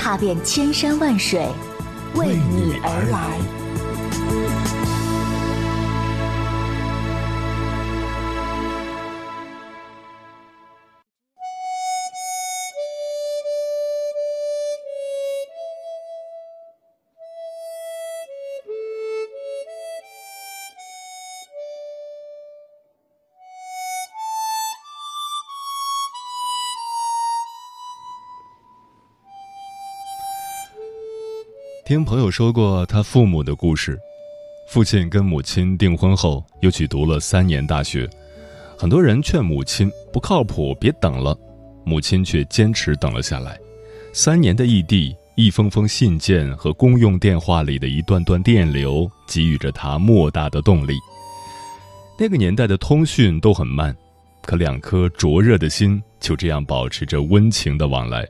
踏遍千山万水，为你而来。听朋友说过他父母的故事，父亲跟母亲订婚后又去读了三年大学，很多人劝母亲不靠谱，别等了，母亲却坚持等了下来。三年的异地，一封封信件和公用电话里的一段段电流，给予着他莫大的动力。那个年代的通讯都很慢，可两颗灼热的心就这样保持着温情的往来。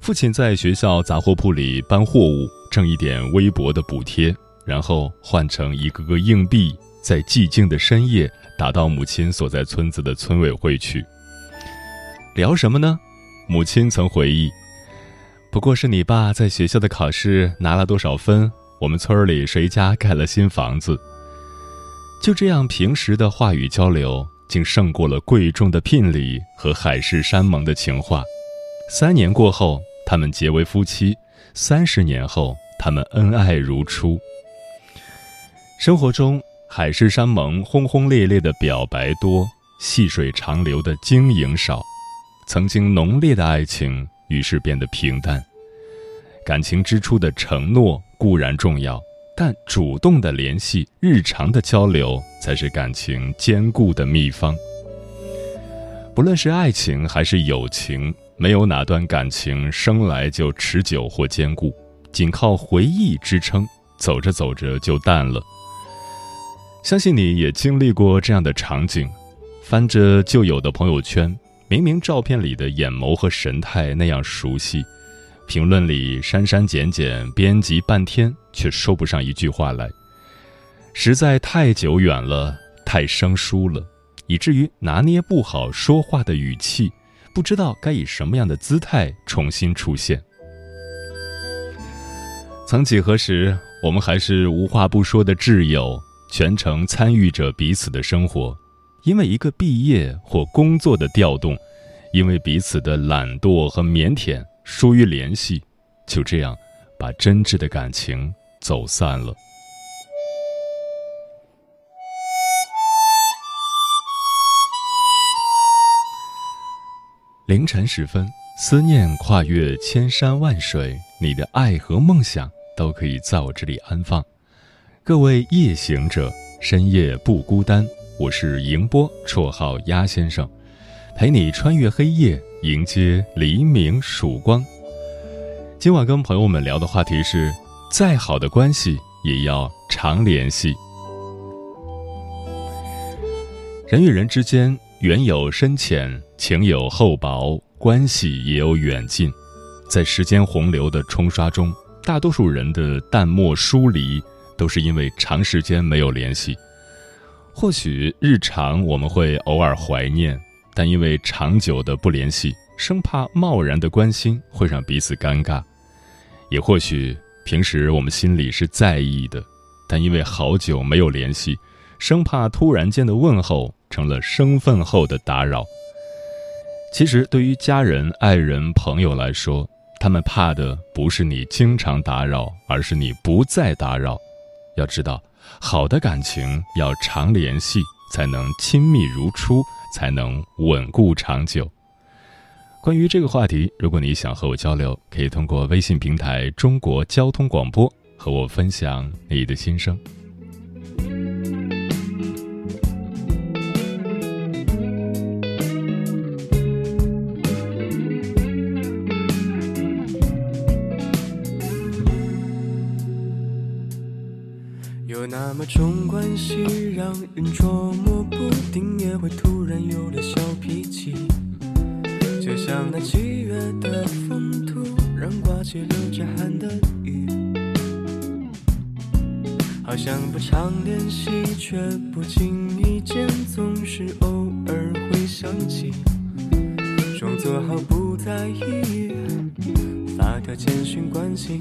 父亲在学校杂货铺里搬货物，挣一点微薄的补贴，然后换成一个个硬币，在寂静的深夜打到母亲所在村子的村委会去。聊什么呢？母亲曾回忆：“不过是你爸在学校的考试拿了多少分，我们村里谁家盖了新房子。”就这样平时的话语交流，竟胜过了贵重的聘礼和海誓山盟的情话。三年过后。他们结为夫妻，三十年后，他们恩爱如初。生活中海誓山盟、轰轰烈烈的表白多，细水长流的经营少。曾经浓烈的爱情，于是变得平淡。感情之初的承诺固然重要，但主动的联系、日常的交流，才是感情坚固的秘方。不论是爱情还是友情。没有哪段感情生来就持久或坚固，仅靠回忆支撑，走着走着就淡了。相信你也经历过这样的场景：翻着旧有的朋友圈，明明照片里的眼眸和神态那样熟悉，评论里删删减减，编辑半天却说不上一句话来，实在太久远了，太生疏了，以至于拿捏不好说话的语气。不知道该以什么样的姿态重新出现。曾几何时，我们还是无话不说的挚友，全程参与着彼此的生活。因为一个毕业或工作的调动，因为彼此的懒惰和腼腆疏于联系，就这样把真挚的感情走散了。凌晨时分，思念跨越千山万水，你的爱和梦想都可以在我这里安放。各位夜行者，深夜不孤单。我是迎波，绰号鸭先生，陪你穿越黑夜，迎接黎明曙光。今晚跟朋友们聊的话题是：再好的关系也要常联系。人与人之间。缘有深浅，情有厚薄，关系也有远近。在时间洪流的冲刷中，大多数人的淡漠疏离，都是因为长时间没有联系。或许日常我们会偶尔怀念，但因为长久的不联系，生怕贸然的关心会让彼此尴尬。也或许平时我们心里是在意的，但因为好久没有联系，生怕突然间的问候。成了生分后的打扰。其实，对于家人、爱人、朋友来说，他们怕的不是你经常打扰，而是你不再打扰。要知道，好的感情要常联系，才能亲密如初，才能稳固长久。关于这个话题，如果你想和我交流，可以通过微信平台“中国交通广播”和我分享你的心声。那么种关系，让人捉摸不定，也会突然有了小脾气。就像那七月的风突然刮起流着汗的雨，好像不常联系，却不经意间总是偶尔会想起，装作毫不在意，发条简讯关心。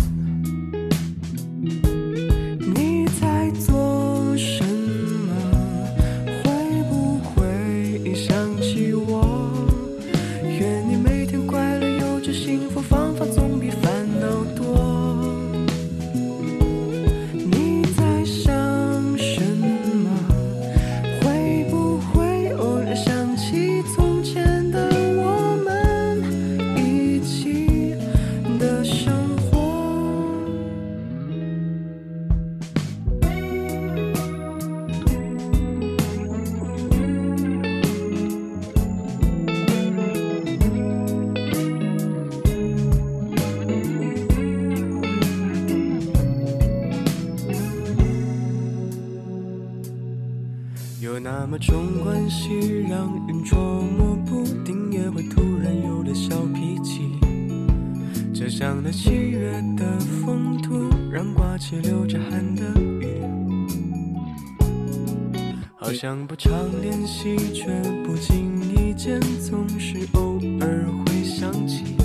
惜，却不经意间总是偶尔会想起，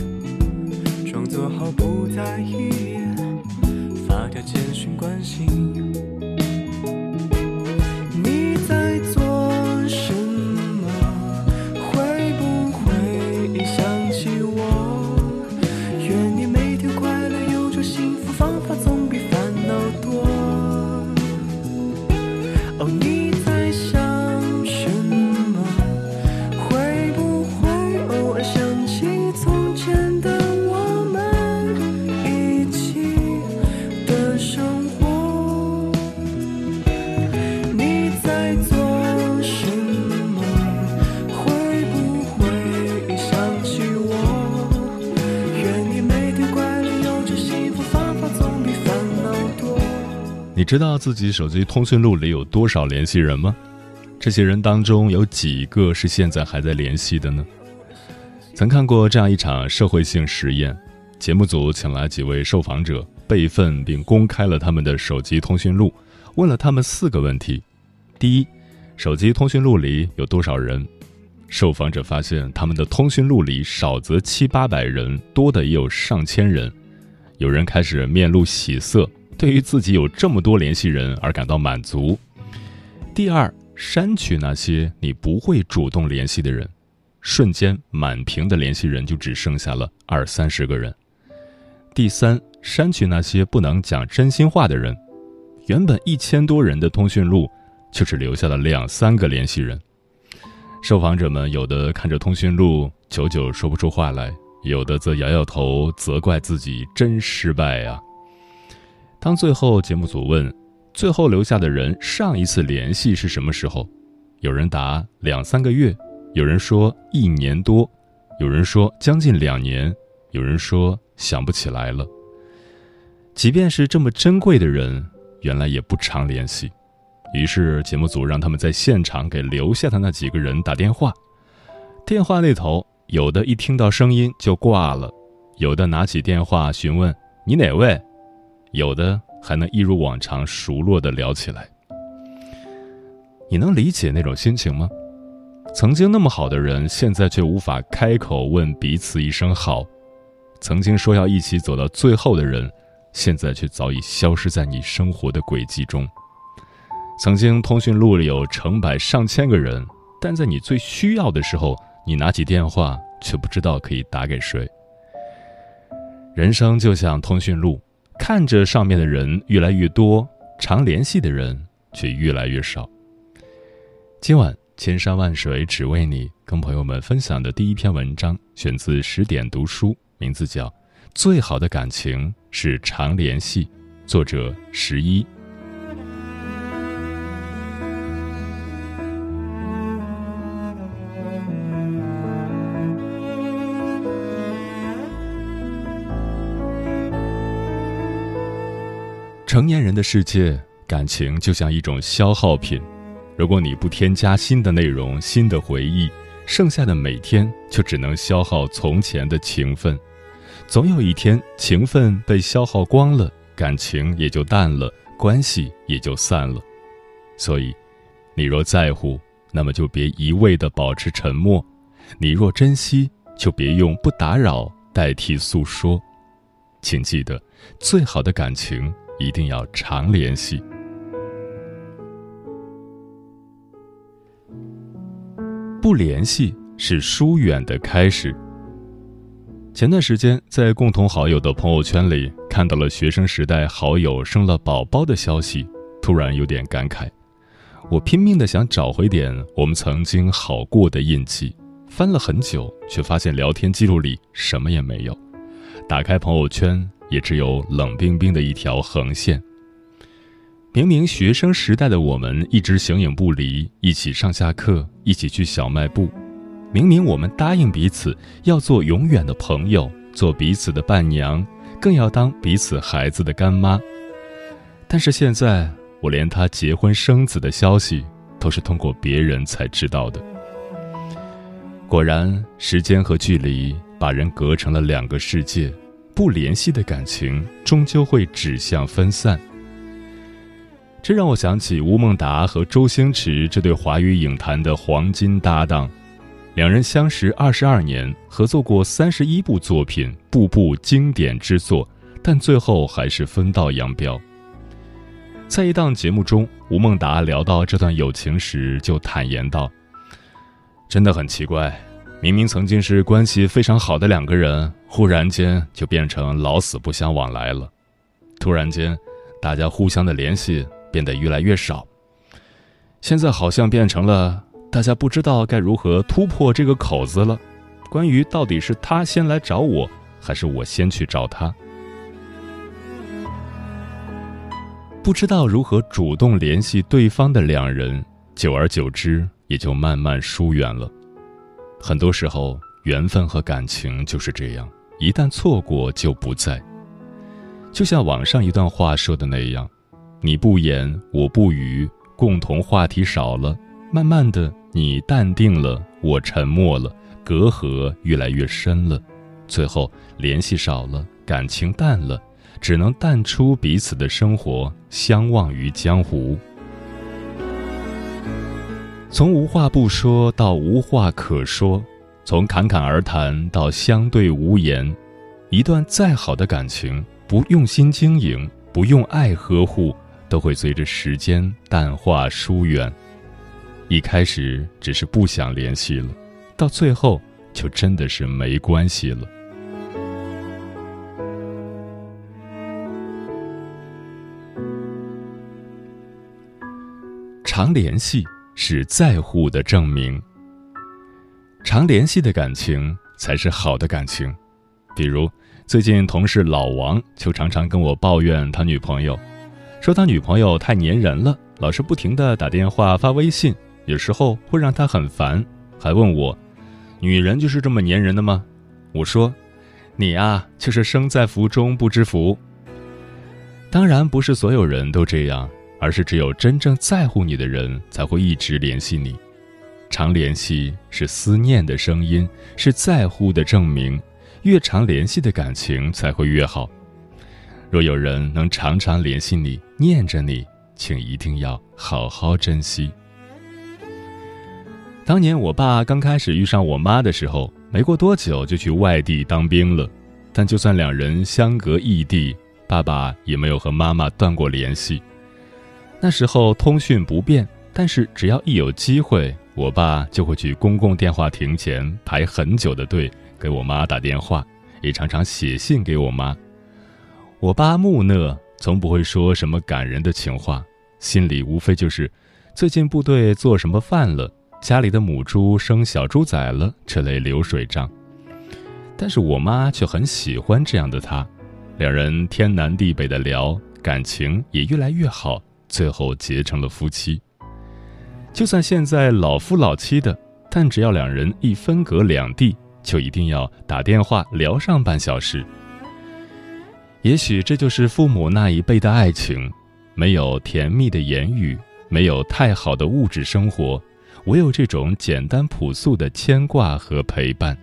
装作毫不在意，发条简讯关心。你知道自己手机通讯录里有多少联系人吗？这些人当中有几个是现在还在联系的呢？曾看过这样一场社会性实验，节目组请来几位受访者，备份并公开了他们的手机通讯录，问了他们四个问题：第一，手机通讯录里有多少人？受访者发现他们的通讯录里少则七八百人，多的也有上千人，有人开始面露喜色。对于自己有这么多联系人而感到满足。第二，删去那些你不会主动联系的人，瞬间满屏的联系人就只剩下了二三十个人。第三，删去那些不能讲真心话的人，原本一千多人的通讯录，就只留下了两三个联系人。受访者们有的看着通讯录，久久说不出话来；有的则摇摇头，责怪自己真失败呀。当最后节目组问，最后留下的人上一次联系是什么时候？有人答两三个月，有人说一年多，有人说将近两年，有人说想不起来了。即便是这么珍贵的人，原来也不常联系。于是节目组让他们在现场给留下的那几个人打电话。电话那头，有的一听到声音就挂了，有的拿起电话询问你哪位。有的还能一如往常熟络的聊起来。你能理解那种心情吗？曾经那么好的人，现在却无法开口问彼此一声好；曾经说要一起走到最后的人，现在却早已消失在你生活的轨迹中。曾经通讯录里有成百上千个人，但在你最需要的时候，你拿起电话却不知道可以打给谁。人生就像通讯录。看着上面的人越来越多，常联系的人却越来越少。今晚千山万水只为你，跟朋友们分享的第一篇文章选自十点读书，名字叫《最好的感情是常联系》，作者十一。成年人的世界感情就像一种消耗品，如果你不添加新的内容、新的回忆，剩下的每天就只能消耗从前的情分。总有一天，情分被消耗光了，感情也就淡了，关系也就散了。所以，你若在乎，那么就别一味的保持沉默；你若珍惜，就别用不打扰代替诉说。请记得，最好的感情一定要常联系。不联系是疏远的开始。前段时间，在共同好友的朋友圈里看到了学生时代好友生了宝宝的消息，突然有点感慨。我拼命的想找回点我们曾经好过的印记，翻了很久，却发现聊天记录里什么也没有。打开朋友圈，也只有冷冰冰的一条横线。明明学生时代的我们一直形影不离，一起上下课，一起去小卖部。明明我们答应彼此要做永远的朋友，做彼此的伴娘，更要当彼此孩子的干妈。但是现在，我连他结婚生子的消息都是通过别人才知道的。果然，时间和距离把人隔成了两个世界，不联系的感情终究会指向分散。这让我想起吴孟达和周星驰这对华语影坛的黄金搭档，两人相识二十二年，合作过三十一部作品，部部经典之作，但最后还是分道扬镳。在一档节目中，吴孟达聊到这段友情时，就坦言道：“真的很奇怪，明明曾经是关系非常好的两个人，忽然间就变成老死不相往来了。突然间，大家互相的联系。”变得越来越少。现在好像变成了大家不知道该如何突破这个口子了。关于到底是他先来找我，还是我先去找他，不知道如何主动联系对方的两人，久而久之也就慢慢疏远了。很多时候，缘分和感情就是这样，一旦错过就不在。就像网上一段话说的那样。你不言，我不语，共同话题少了，慢慢的，你淡定了，我沉默了，隔阂越来越深了，最后联系少了，感情淡了，只能淡出彼此的生活，相忘于江湖。从无话不说到无话可说，从侃侃而谈到相对无言，一段再好的感情，不用心经营，不用爱呵护。都会随着时间淡化疏远，一开始只是不想联系了，到最后就真的是没关系了。常联系是在乎的证明，常联系的感情才是好的感情。比如最近同事老王就常常跟我抱怨他女朋友。说他女朋友太粘人了，老是不停的打电话发微信，有时候会让他很烦，还问我：“女人就是这么粘人的吗？”我说：“你啊，就是生在福中不知福。”当然不是所有人都这样，而是只有真正在乎你的人才会一直联系你。常联系是思念的声音，是在乎的证明，越常联系的感情才会越好。若有人能常常联系你、念着你，请一定要好好珍惜。当年我爸刚开始遇上我妈的时候，没过多久就去外地当兵了。但就算两人相隔异地，爸爸也没有和妈妈断过联系。那时候通讯不便，但是只要一有机会，我爸就会去公共电话亭前排很久的队给我妈打电话，也常常写信给我妈。我爸木讷，从不会说什么感人的情话，心里无非就是最近部队做什么饭了，家里的母猪生小猪崽了这类流水账。但是我妈却很喜欢这样的他，两人天南地北的聊，感情也越来越好，最后结成了夫妻。就算现在老夫老妻的，但只要两人一分隔两地，就一定要打电话聊上半小时。也许这就是父母那一辈的爱情，没有甜蜜的言语，没有太好的物质生活，唯有这种简单朴素的牵挂和陪伴。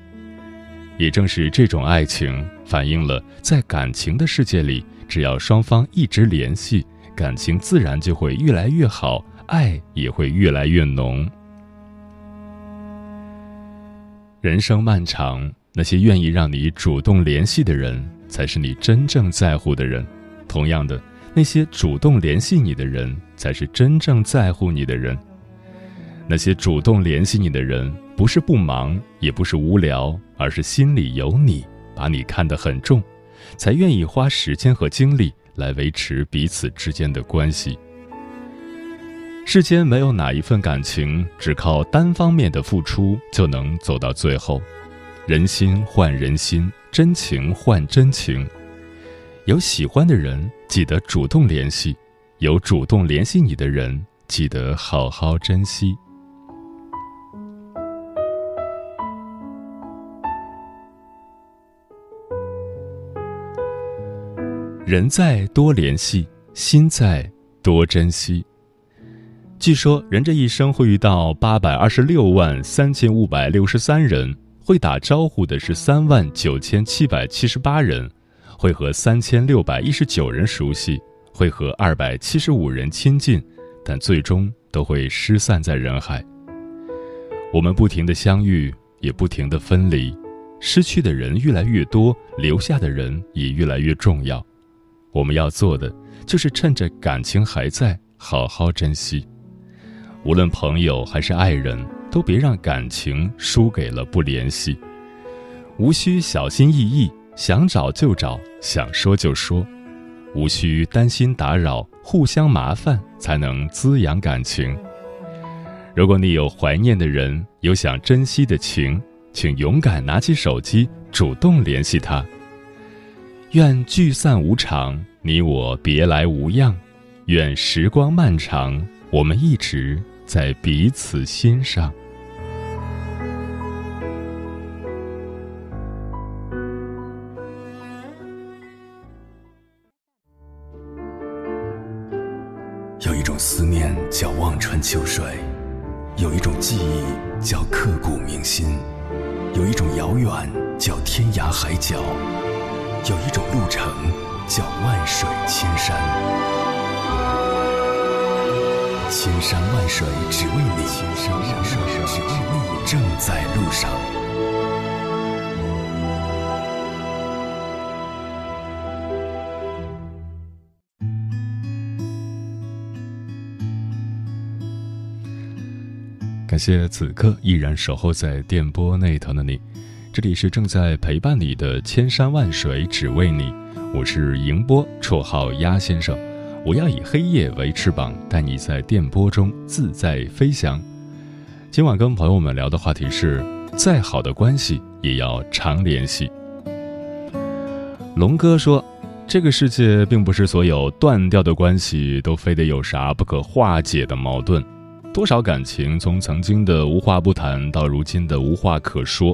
也正是这种爱情，反映了在感情的世界里，只要双方一直联系，感情自然就会越来越好，爱也会越来越浓。人生漫长，那些愿意让你主动联系的人，才是你真正在乎的人。同样的，那些主动联系你的人，才是真正在乎你的人。那些主动联系你的人，不是不忙，也不是无聊。而是心里有你，把你看得很重，才愿意花时间和精力来维持彼此之间的关系。世间没有哪一份感情只靠单方面的付出就能走到最后，人心换人心，真情换真情。有喜欢的人，记得主动联系；有主动联系你的人，记得好好珍惜。人在多联系，心在多珍惜。据说人这一生会遇到八百二十六万三千五百六十三人，会打招呼的是三万九千七百七十八人，会和三千六百一十九人熟悉，会和二百七十五人亲近，但最终都会失散在人海。我们不停的相遇，也不停的分离，失去的人越来越多，留下的人也越来越重要。我们要做的，就是趁着感情还在，好好珍惜。无论朋友还是爱人，都别让感情输给了不联系。无需小心翼翼，想找就找，想说就说，无需担心打扰，互相麻烦才能滋养感情。如果你有怀念的人，有想珍惜的情，请勇敢拿起手机，主动联系他。愿聚散无常，你我别来无恙；愿时光漫长，我们一直在彼此心上。有一种思念叫望穿秋水，有一种记忆叫刻骨铭心，有一种遥远叫天涯海角。有一种路程叫万水千山，千山万水只为你，千山万水只为你，正在路上。感谢此刻依然守候在电波那头的你。这里是正在陪伴你的千山万水只为你，我是迎波，绰号鸭先生。我要以黑夜为翅膀，带你在电波中自在飞翔。今晚跟朋友们聊的话题是：再好的关系也要常联系。龙哥说，这个世界并不是所有断掉的关系都非得有啥不可化解的矛盾，多少感情从曾经的无话不谈到如今的无话可说。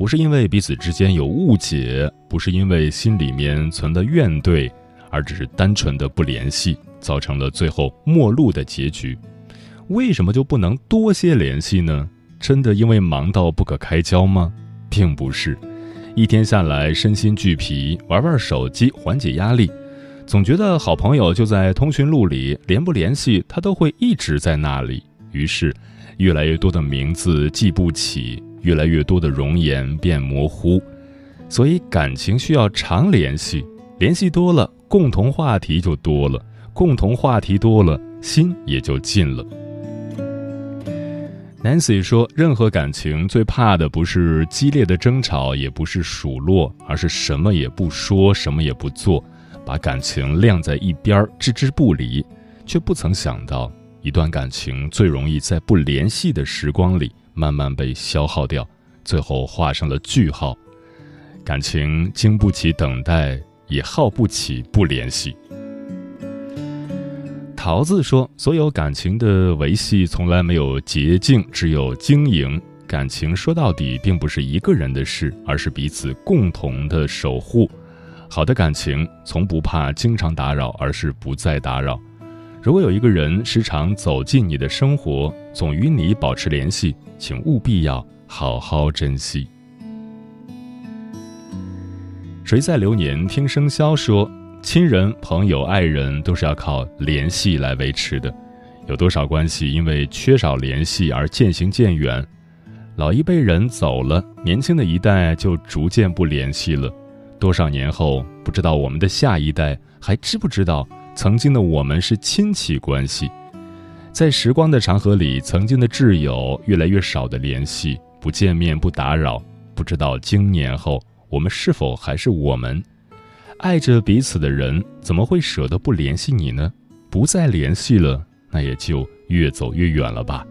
不是因为彼此之间有误解，不是因为心里面存了怨怼，而只是单纯的不联系，造成了最后陌路的结局。为什么就不能多些联系呢？真的因为忙到不可开交吗？并不是，一天下来身心俱疲，玩玩手机缓解压力，总觉得好朋友就在通讯录里，连不联系他都会一直在那里。于是，越来越多的名字记不起。越来越多的容颜变模糊，所以感情需要常联系，联系多了，共同话题就多了，共同话题多了，心也就近了。Nancy 说：“任何感情最怕的不是激烈的争吵，也不是数落，而是什么也不说，什么也不做，把感情晾在一边，置之不理，却不曾想到，一段感情最容易在不联系的时光里。”慢慢被消耗掉，最后画上了句号。感情经不起等待，也耗不起不联系。桃子说：“所有感情的维系从来没有捷径，只有经营。感情说到底并不是一个人的事，而是彼此共同的守护。好的感情从不怕经常打扰，而是不再打扰。如果有一个人时常走进你的生活，总与你保持联系，请务必要好好珍惜。谁在流年听生肖说，亲人、朋友、爱人都是要靠联系来维持的。有多少关系因为缺少联系而渐行渐远？老一辈人走了，年轻的一代就逐渐不联系了。多少年后，不知道我们的下一代还知不知道曾经的我们是亲戚关系？在时光的长河里，曾经的挚友越来越少的联系，不见面不打扰，不知道经年后我们是否还是我们？爱着彼此的人，怎么会舍得不联系你呢？不再联系了。那也就越走越远了吧。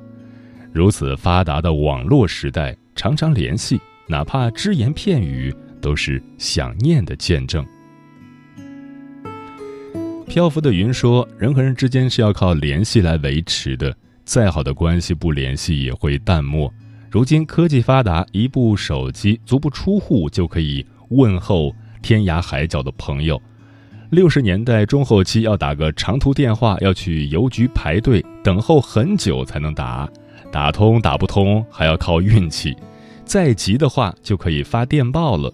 如此发达的网络时代，常常联系，哪怕只言片语，都是想念的见证。漂浮的云说：“人和人之间是要靠联系来维持的，再好的关系不联系也会淡漠。如今科技发达，一部手机足不出户就可以问候天涯海角的朋友。”六十年代中后期，要打个长途电话，要去邮局排队等候很久才能打，打通打不通还要靠运气，再急的话就可以发电报了。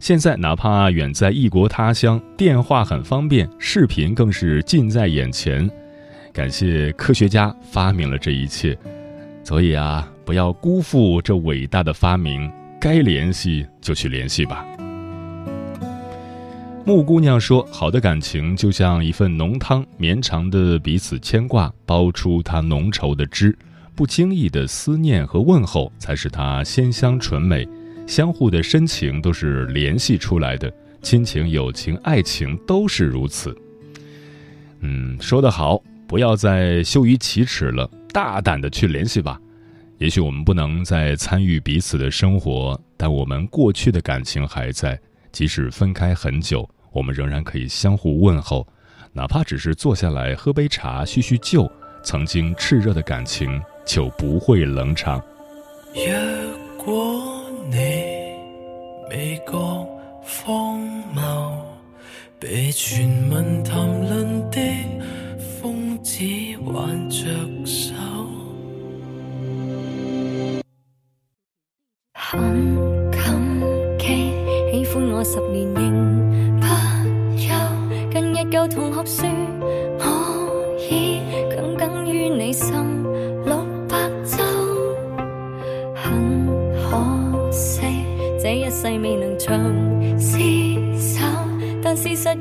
现在哪怕远在异国他乡，电话很方便，视频更是近在眼前。感谢科学家发明了这一切，所以啊，不要辜负这伟大的发明，该联系就去联系吧。木姑娘说：“好的感情就像一份浓汤，绵长的彼此牵挂，煲出它浓稠的汁；不经意的思念和问候，才使它鲜香醇美。相互的深情都是联系出来的，亲情、友情、爱情都是如此。”嗯，说得好，不要再羞于启齿了，大胆的去联系吧。也许我们不能再参与彼此的生活，但我们过去的感情还在，即使分开很久。我们仍然可以相互问候，哪怕只是坐下来喝杯茶叙叙旧，曾经炽热的感情就不会冷场。若果你未觉荒谬，被传闻谈论的疯子挽着手，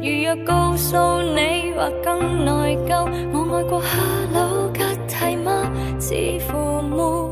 如若告诉你，或更内疚。我爱过哈喽吉蒂吗？似乎没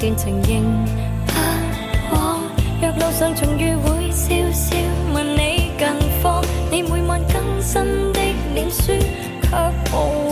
段情仍不枉。若路上重遇，会笑笑问你近况。你每晚更新的脸书。却无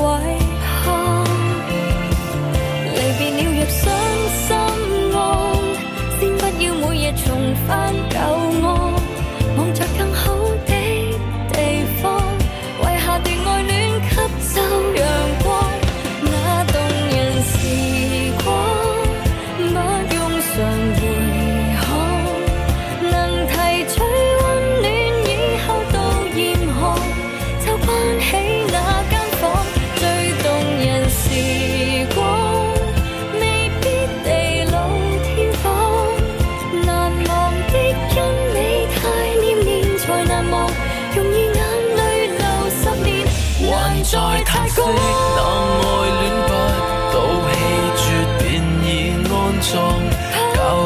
教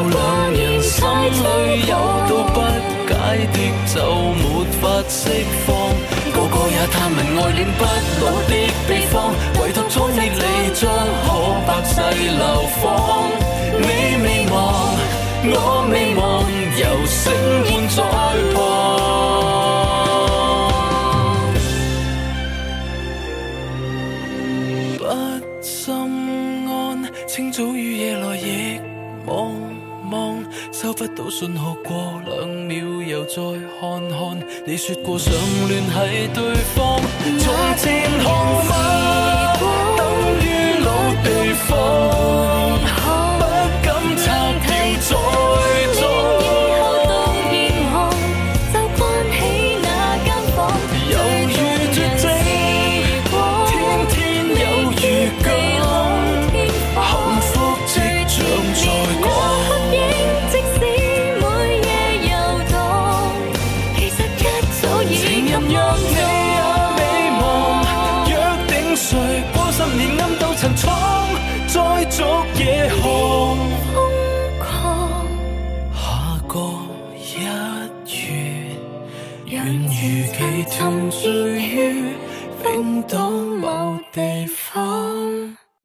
兩人心里有道不解的就没法释放。个个也探问爱恋不老的秘方，唯獨蒼熱離將可百世流芳。你未忘，我未忘，由星半再旁。收不到信号，过两秒又再看看，你说过想联系对方，